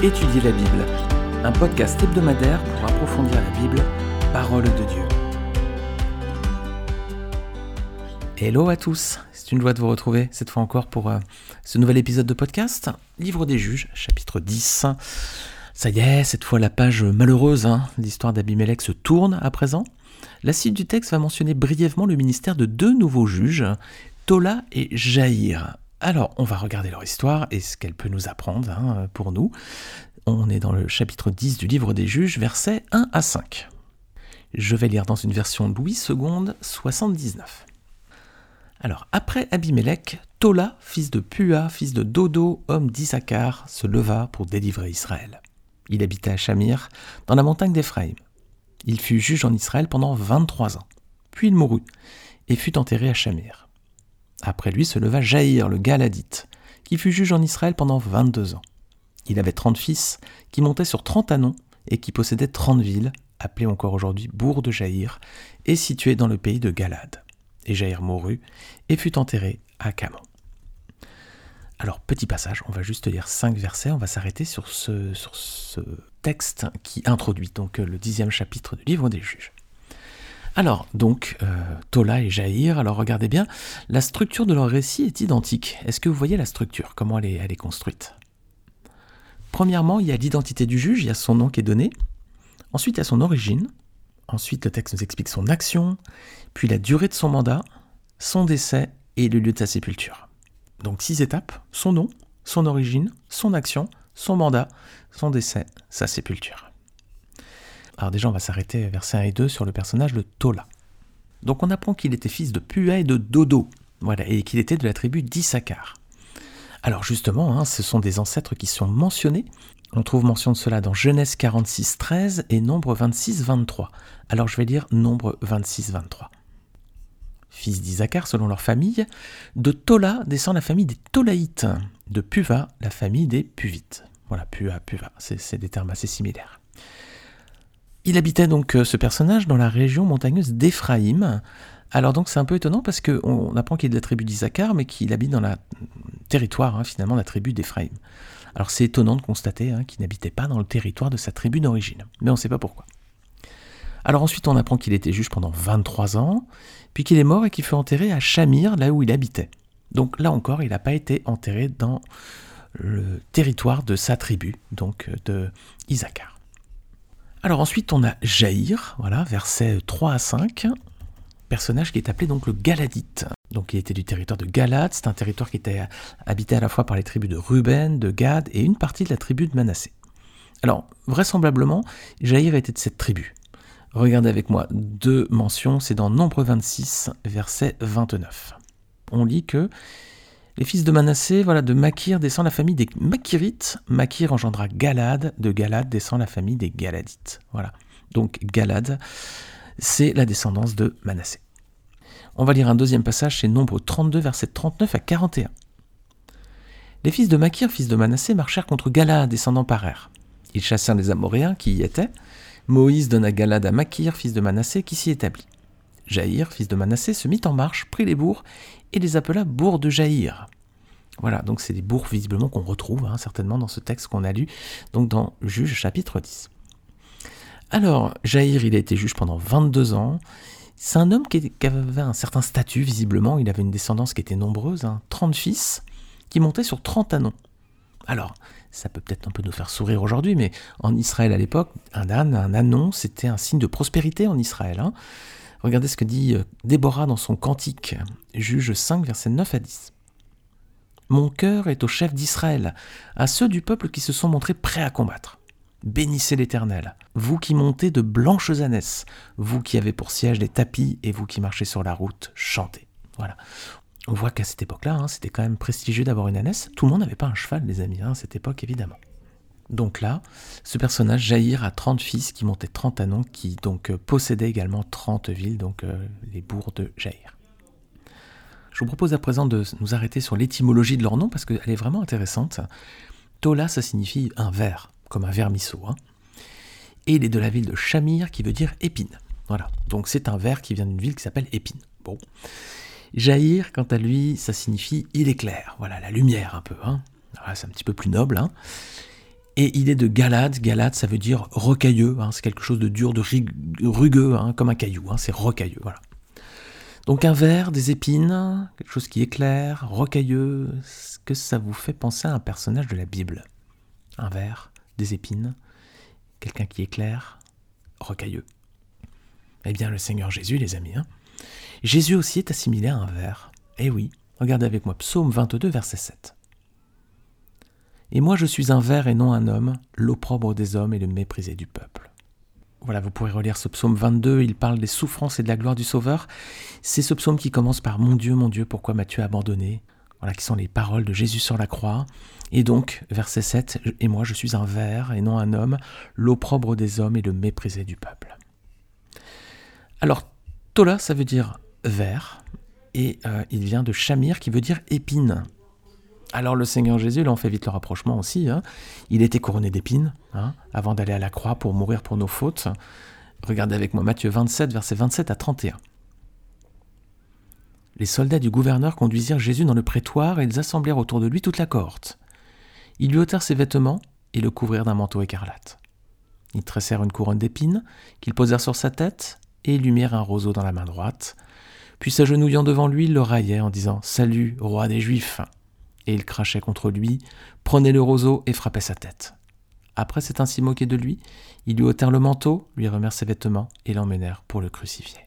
Étudier la Bible, un podcast hebdomadaire pour approfondir la Bible, parole de Dieu. Hello à tous, c'est une joie de vous retrouver cette fois encore pour euh, ce nouvel épisode de podcast, Livre des Juges, chapitre 10. Ça y est, cette fois la page malheureuse, hein, l'histoire d'Abimelech se tourne à présent. La suite du texte va mentionner brièvement le ministère de deux nouveaux juges, Tola et Jaïr. Alors, on va regarder leur histoire et ce qu'elle peut nous apprendre hein, pour nous. On est dans le chapitre 10 du livre des juges, versets 1 à 5. Je vais lire dans une version Louis II, 79. Alors, après Abimelech, Tola, fils de Pua, fils de Dodo, homme d'Issachar, se leva pour délivrer Israël. Il habitait à Shamir, dans la montagne d'Éphraïm. Il fut juge en Israël pendant 23 ans. Puis il mourut et fut enterré à Shamir. Après lui se leva Jaïr le Galadite, qui fut juge en Israël pendant 22 ans. Il avait 30 fils, qui montaient sur 30 anons et qui possédaient 30 villes, appelées encore aujourd'hui Bourg de Jaïr, et situées dans le pays de Galad. Et Jaïr mourut et fut enterré à Camon. Alors, petit passage, on va juste lire cinq versets, on va s'arrêter sur ce, sur ce texte qui introduit donc le dixième chapitre du livre des juges. Alors, donc, euh, Tola et Jaïr, alors regardez bien, la structure de leur récit est identique. Est-ce que vous voyez la structure Comment elle est, elle est construite? Premièrement, il y a l'identité du juge, il y a son nom qui est donné. Ensuite, il y a son origine. Ensuite, le texte nous explique son action, puis la durée de son mandat, son décès et le lieu de sa sépulture. Donc six étapes, son nom, son origine, son action, son mandat, son décès, sa sépulture. Alors déjà, on va s'arrêter verset 1 et 2 sur le personnage de Tola. Donc on apprend qu'il était fils de Pua et de Dodo, voilà, et qu'il était de la tribu d'Issachar. Alors justement, hein, ce sont des ancêtres qui sont mentionnés. On trouve mention de cela dans Genèse 46, 13 et Nombre 26, 23. Alors je vais lire Nombre 26, 23. Fils d'Issachar selon leur famille, de Tola descend la famille des Tolaïtes, de Puva la famille des Puvites. Voilà, Pua, Puva, c'est des termes assez similaires. Il habitait donc euh, ce personnage dans la région montagneuse d'Éphraïm. Alors donc c'est un peu étonnant parce qu'on apprend qu'il est de la tribu d'Isaacar, mais qu'il habite dans le territoire hein, finalement la tribu d'Éphraïm. Alors c'est étonnant de constater hein, qu'il n'habitait pas dans le territoire de sa tribu d'origine, mais on ne sait pas pourquoi. Alors ensuite on apprend qu'il était juge pendant 23 ans, puis qu'il est mort et qu'il fut enterré à Shamir, là où il habitait. Donc là encore, il n'a pas été enterré dans le territoire de sa tribu, donc de Isaacar. Alors ensuite, on a Jaïr, voilà, versets 3 à 5, personnage qui est appelé donc le Galadite. Donc il était du territoire de Galad, c'est un territoire qui était habité à la fois par les tribus de Ruben, de Gad et une partie de la tribu de Manassé. Alors, vraisemblablement, Jaïr était de cette tribu. Regardez avec moi deux mentions, c'est dans Nombre 26, verset 29. On lit que les fils de Manassé, voilà, de Makir descend la famille des Makirites. Makir engendra Galad. De Galad descend la famille des Galadites. Voilà. Donc Galad, c'est la descendance de Manassé. On va lire un deuxième passage, c'est Nombre 32, verset 39 à 41. Les fils de Makir, fils de Manassé, marchèrent contre Galad, descendant par air. Ils chassèrent les Amoréens qui y étaient. Moïse donna Galad à Makir, fils de Manassé, qui s'y établit. Jaïr, fils de Manassé, se mit en marche, prit les bourgs et les appela bourgs de Jaïr. Voilà, donc c'est des bourgs visiblement qu'on retrouve hein, certainement dans ce texte qu'on a lu, donc dans Juge chapitre 10. Alors, Jaïr, il a été juge pendant 22 ans. C'est un homme qui, avait un certain statut, visiblement. Il avait une descendance qui était nombreuse, 30 hein, fils, qui montaient sur 30 anons. Alors, ça peut peut-être un peu nous faire sourire aujourd'hui, mais en Israël à l'époque, un âne, un anon, c'était un signe de prospérité en Israël. Hein. Regardez ce que dit euh, Déborah dans son cantique, juge 5, versets 9 à 10. Mon cœur est au chef d'Israël, à ceux du peuple qui se sont montrés prêts à combattre. Bénissez l'Éternel, vous qui montez de blanches ânesses, vous qui avez pour siège des tapis et vous qui marchez sur la route, chantez. Voilà. On voit qu'à cette époque-là, hein, c'était quand même prestigieux d'avoir une ânesse. Tout le monde n'avait pas un cheval, les amis, hein, à cette époque, évidemment. Donc là, ce personnage, Jaïr, a 30 fils qui montaient 30 anons, qui donc euh, possédaient également 30 villes, donc euh, les bourgs de Jaïr. Je vous propose à présent de nous arrêter sur l'étymologie de leur nom parce qu'elle est vraiment intéressante. Tola, ça signifie un ver, comme un vermisseau. Hein. Et il est de la ville de Shamir qui veut dire épine. Voilà, donc c'est un ver qui vient d'une ville qui s'appelle Épine. Bon. Jaïr, quant à lui, ça signifie il éclaire. Voilà, la lumière un peu. Hein. c'est un petit peu plus noble. Hein. Et il est de Galade. Galade, ça veut dire rocailleux. Hein. c'est quelque chose de dur, de rugueux, hein, comme un caillou. Hein. c'est rocailleux. Voilà. Donc un verre, des épines, quelque chose qui éclaire, rocailleux. Est-ce que ça vous fait penser à un personnage de la Bible Un verre, des épines, quelqu'un qui éclaire, rocailleux. Eh bien, le Seigneur Jésus, les amis. Jésus aussi est assimilé à un verre. Eh oui, regardez avec moi, Psaume 22, verset 7. Et moi je suis un ver et non un homme, l'opprobre des hommes et le méprisé du peuple. Voilà, vous pourrez relire ce psaume 22, il parle des souffrances et de la gloire du Sauveur. C'est ce psaume qui commence par Mon Dieu, mon Dieu, pourquoi m'as-tu abandonné? Voilà, qui sont les paroles de Jésus sur la croix. Et donc, verset 7, Et moi je suis un ver et non un homme, l'opprobre des hommes et le méprisé du peuple. Alors, Tola, ça veut dire ver, et euh, il vient de Shamir, qui veut dire épine. Alors le Seigneur Jésus, là on fait vite le rapprochement aussi, hein. il était couronné d'épines hein, avant d'aller à la croix pour mourir pour nos fautes. Regardez avec moi Matthieu 27, versets 27 à 31. Les soldats du gouverneur conduisirent Jésus dans le prétoire et ils assemblèrent autour de lui toute la cohorte. Ils lui ôtèrent ses vêtements et le couvrirent d'un manteau écarlate. Ils tressèrent une couronne d'épines qu'ils posèrent sur sa tête et lui mirent un roseau dans la main droite. Puis s'agenouillant devant lui, ils le raillaient en disant Salut, roi des Juifs et il crachait contre lui, prenait le roseau et frappait sa tête. Après s'être ainsi moqué de lui, ils lui ôtèrent le manteau, lui remirent ses vêtements et l'emmenèrent pour le crucifier.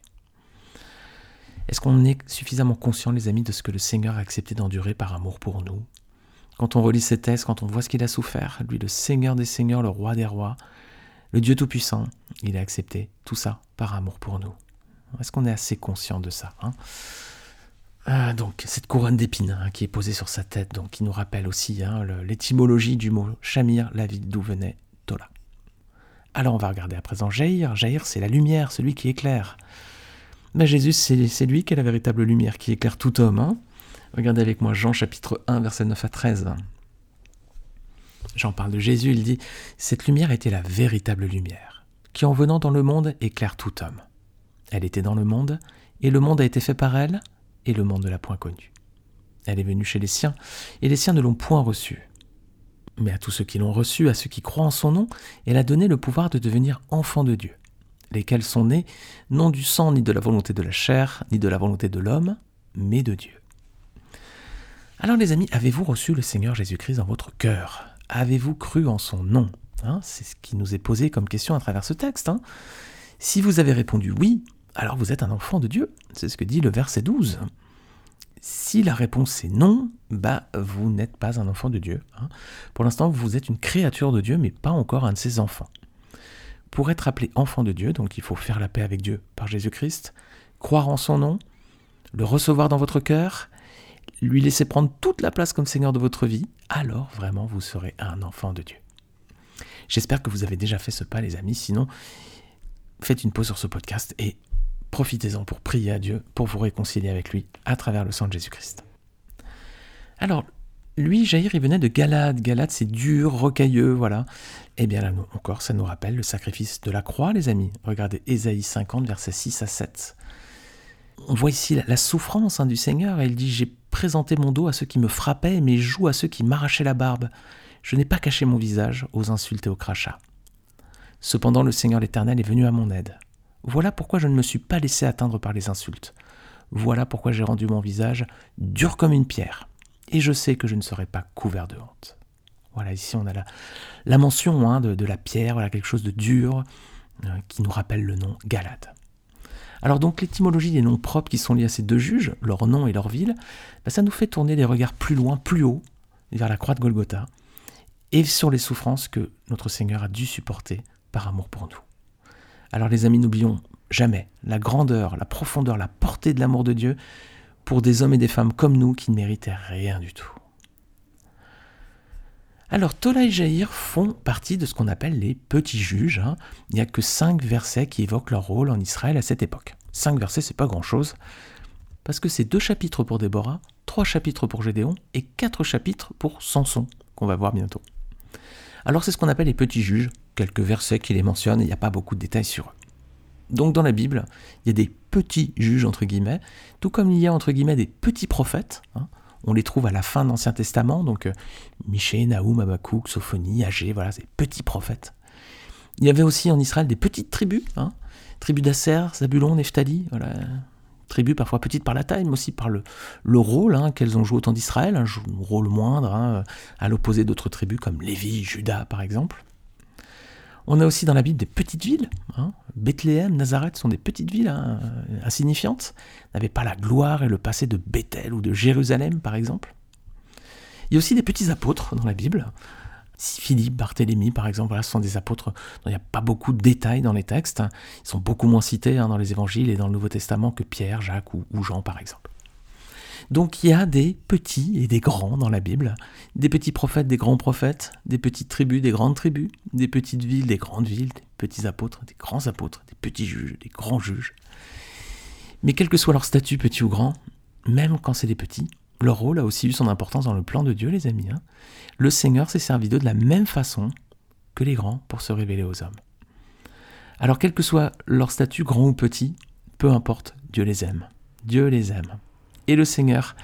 Est-ce qu'on est suffisamment conscient, les amis, de ce que le Seigneur a accepté d'endurer par amour pour nous? Quand on relit ses textes, quand on voit ce qu'il a souffert, lui, le Seigneur des Seigneurs, le Roi des Rois, le Dieu Tout-Puissant, il a accepté tout ça par amour pour nous. Est-ce qu'on est assez conscient de ça hein? Ah, donc cette couronne d'épines hein, qui est posée sur sa tête, donc qui nous rappelle aussi hein, l'étymologie du mot Shamir, la ville d'où venait Tola. Alors on va regarder à présent Jair. Jair, c'est la lumière, celui qui éclaire. Mais Jésus, c'est lui qui est la véritable lumière, qui éclaire tout homme. Hein. Regardez avec moi Jean chapitre 1, verset 9 à 13. Jean parle de Jésus, il dit Cette lumière était la véritable lumière, qui en venant dans le monde éclaire tout homme. Elle était dans le monde, et le monde a été fait par elle, et le monde ne l'a point connue. Elle est venue chez les siens, et les siens ne l'ont point reçue. Mais à tous ceux qui l'ont reçue, à ceux qui croient en son nom, elle a donné le pouvoir de devenir enfants de Dieu, lesquels sont nés non du sang ni de la volonté de la chair, ni de la volonté de l'homme, mais de Dieu. Alors les amis, avez-vous reçu le Seigneur Jésus-Christ dans votre cœur? Avez-vous cru en son nom? Hein, C'est ce qui nous est posé comme question à travers ce texte. Hein. Si vous avez répondu oui, alors vous êtes un enfant de Dieu. C'est ce que dit le verset 12. Si la réponse est non, bah vous n'êtes pas un enfant de Dieu. Hein. Pour l'instant, vous êtes une créature de Dieu, mais pas encore un de ses enfants. Pour être appelé enfant de Dieu, donc il faut faire la paix avec Dieu par Jésus-Christ, croire en son nom, le recevoir dans votre cœur, lui laisser prendre toute la place comme Seigneur de votre vie, alors vraiment vous serez un enfant de Dieu. J'espère que vous avez déjà fait ce pas, les amis. Sinon, faites une pause sur ce podcast et profitez-en pour prier à Dieu, pour vous réconcilier avec lui à travers le sang de Jésus-Christ. Alors, lui, Jair, il venait de Galade. Galade, c'est dur, rocailleux, voilà. Eh bien là, encore, ça nous rappelle le sacrifice de la croix, les amis. Regardez Ésaïe 50, versets 6 à 7. On voit ici la, souffrance hein, du Seigneur. il dit J'ai présenté mon dos à ceux qui me frappaient mes joues à ceux qui m'arrachaient la barbe. Je n'ai pas caché mon visage aux insultes et aux crachats. Cependant, le Seigneur l'Éternel est venu à mon aide. Voilà pourquoi je ne me suis pas laissé atteindre par les insultes. Voilà pourquoi j'ai rendu mon visage dur comme une pierre. Et je sais que je ne serai pas couvert de honte. Voilà, ici on a la, mention hein, de, la pierre, voilà quelque chose de dur, euh, qui nous rappelle le nom Galade. Alors donc l'étymologie des noms propres qui sont liés à ces deux juges, leur nom et leur ville, bah, ça nous fait tourner les regards plus loin, plus haut, vers la croix de Golgotha, et sur les souffrances que notre Seigneur a dû supporter par amour pour nous. Alors les amis, n'oublions jamais la grandeur, la profondeur, la portée de l'amour de Dieu pour des hommes et des femmes comme nous qui ne méritaient rien du tout. Alors Tola et Jaïr font partie de ce qu'on appelle les petits juges. Hein. Il n'y a que cinq versets qui évoquent leur rôle en Israël à cette époque. Cinq versets, c'est pas grand-chose, parce que c'est deux chapitres pour Déborah, trois chapitres pour Gédéon et quatre chapitres pour Samson, qu'on va voir bientôt. Alors c'est ce qu'on appelle les petits juges, quelques versets qui les mentionnent, il n'y a pas beaucoup de détails sur eux. Donc dans la Bible, il y a des petits juges, entre guillemets, tout comme il y a, entre guillemets, des petits prophètes. Hein. On les trouve à la fin de l'Ancien Testament, donc euh, Michée, Naoum, Habakkuk, Sophonie, Agé, voilà, ces petits prophètes. Il y avait aussi en Israël des petites tribus, hein, tribus d'Asser, Zabulon, Nephtali, voilà, tribus parfois petites par la taille, mais aussi par le, le rôle hein, qu'elles ont joué au temps d'Israël, un rôle moindre, à l'opposé d'autres tribus comme Lévi, Judas par exemple. On a aussi dans la Bible des petites villes. Hein. Bethléem, Nazareth sont des petites villes hein, insignifiantes, n'avaient pas la gloire et le passé de Bethel ou de Jérusalem par exemple. Il y a aussi des petits apôtres dans la Bible. Philippe, Barthélemy, par exemple, voilà, ce sont des apôtres dont il n'y a pas beaucoup de détails dans les textes. Ils sont beaucoup moins cités hein, dans les évangiles et dans le Nouveau Testament que Pierre, Jacques ou, Jean, par exemple. Donc il y a des petits et des grands dans la Bible, des petits prophètes, des grands prophètes, des petites tribus, des grandes tribus, des petites villes, des grandes villes, des petits apôtres, des grands apôtres, des petits juges, des grands juges. Mais quel que soit leur statut, petit ou grand, même quand c'est des petits, leur rôle a aussi eu son importance dans le plan de Dieu, les amis. Hein. Le Seigneur s'est servi d'eux de la même façon que les grands pour se révéler aux hommes. Alors quel que soit leur statut, grand ou petit, peu importe, Dieu les aime. Dieu les aime. Et le Seigneur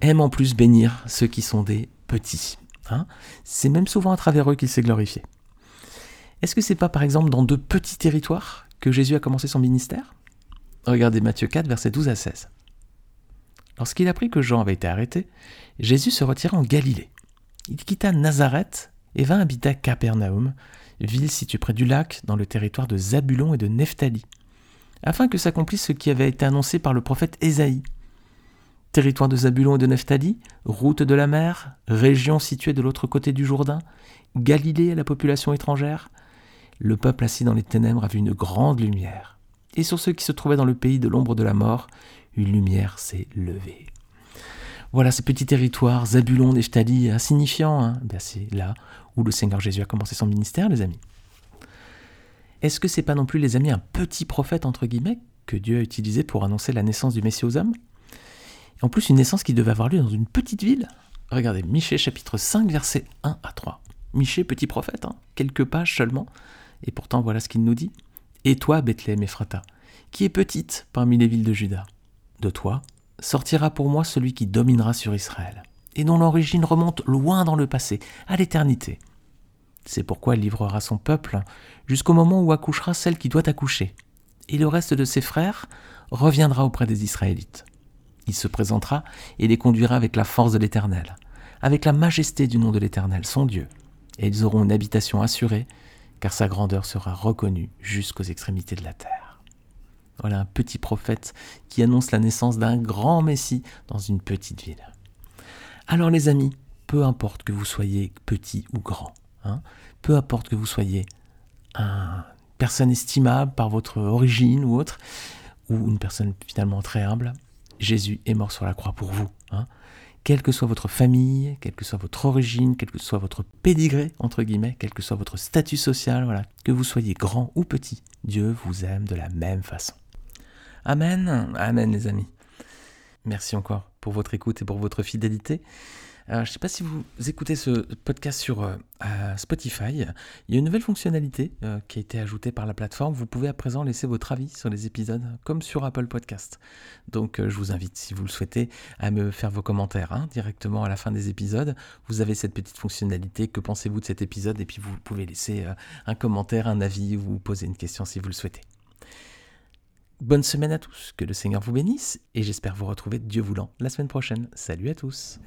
aime en plus bénir ceux qui sont des petits. Hein. c'est même souvent à travers eux qu'il s'est glorifié. Est-ce que c'est pas par exemple dans deux petits territoires que Jésus a commencé son ministère? Regardez Matthieu 4, versets 12 à 16. Lorsqu'il apprit que Jean avait été arrêté, Jésus se retira en Galilée. Il quitta Nazareth et vint habiter à Capernaum, ville située près du lac, dans le territoire de Zabulon et de Nephtali, afin que s'accomplisse ce qui avait été annoncé par le prophète Ésaïe. Territoire de Zabulon et de Nephtali, route de la mer, région située de l'autre côté du Jourdain, Galilée à la population étrangère, le peuple assis dans les ténèbres a vu une grande lumière. Et sur ceux qui se trouvaient dans le pays de l'ombre de la mort, une lumière s'est levée. Voilà ce petit territoire, Zabulon, Nephtali, insignifiant. Hein ben, c'est là où le Seigneur Jésus a commencé son ministère, les amis. Est-ce que c'est pas non plus, les amis, un petit prophète, entre guillemets, que Dieu a utilisé pour annoncer la naissance du Messie aux hommes? En plus, une naissance qui devait avoir lieu dans une petite ville. Regardez, Michée chapitre 5, versets 1 à 3. Michée, petit prophète, hein, quelques pages seulement. Et pourtant, voilà ce qu'il nous dit. Et toi, Bethléem Ephrata, qui est petite parmi les villes de Juda, de toi sortira pour moi celui qui dominera sur Israël, et dont l'origine remonte loin dans le passé, à l'éternité. C'est pourquoi il livrera son peuple jusqu'au moment où accouchera celle qui doit accoucher, et le reste de ses frères reviendra auprès des Israélites. Il se présentera et les conduira avec la force de l'Éternel, avec la majesté du nom de l'Éternel, son Dieu, et ils auront une habitation assurée, car sa grandeur sera reconnue jusqu'aux extrémités de la terre. Voilà un petit prophète qui annonce la naissance d'un grand Messie dans une petite ville. Alors les amis, peu importe que vous soyez petit ou grand, hein, peu importe que vous soyez une personne estimable par votre origine ou autre, ou une personne finalement très humble, Jésus est mort sur la croix pour vous. Hein. Quelle que soit votre famille, quelle que soit votre origine, quel que soit votre pédigré, entre guillemets, quel que soit votre statut social, voilà, que vous soyez grand ou petit, Dieu vous aime de la même façon. Amen. Amen, les amis. Merci encore pour votre écoute et pour votre fidélité. Je ne sais pas si vous écoutez ce podcast sur euh, Spotify. Il y a une nouvelle fonctionnalité euh, qui a été ajoutée par la plateforme. Vous pouvez à présent laisser votre avis sur les épisodes, comme sur Apple Podcast. Donc, euh, je vous invite, si vous le souhaitez, à me faire vos commentaires hein, directement à la fin des épisodes. Vous avez cette petite fonctionnalité. Que pensez-vous de cet épisode? Et puis, vous pouvez laisser un commentaire, un avis ou poser une question si vous le souhaitez. Bonne semaine à tous, que le Seigneur vous bénisse et j'espère vous retrouver Dieu voulant la semaine prochaine. Salut à tous.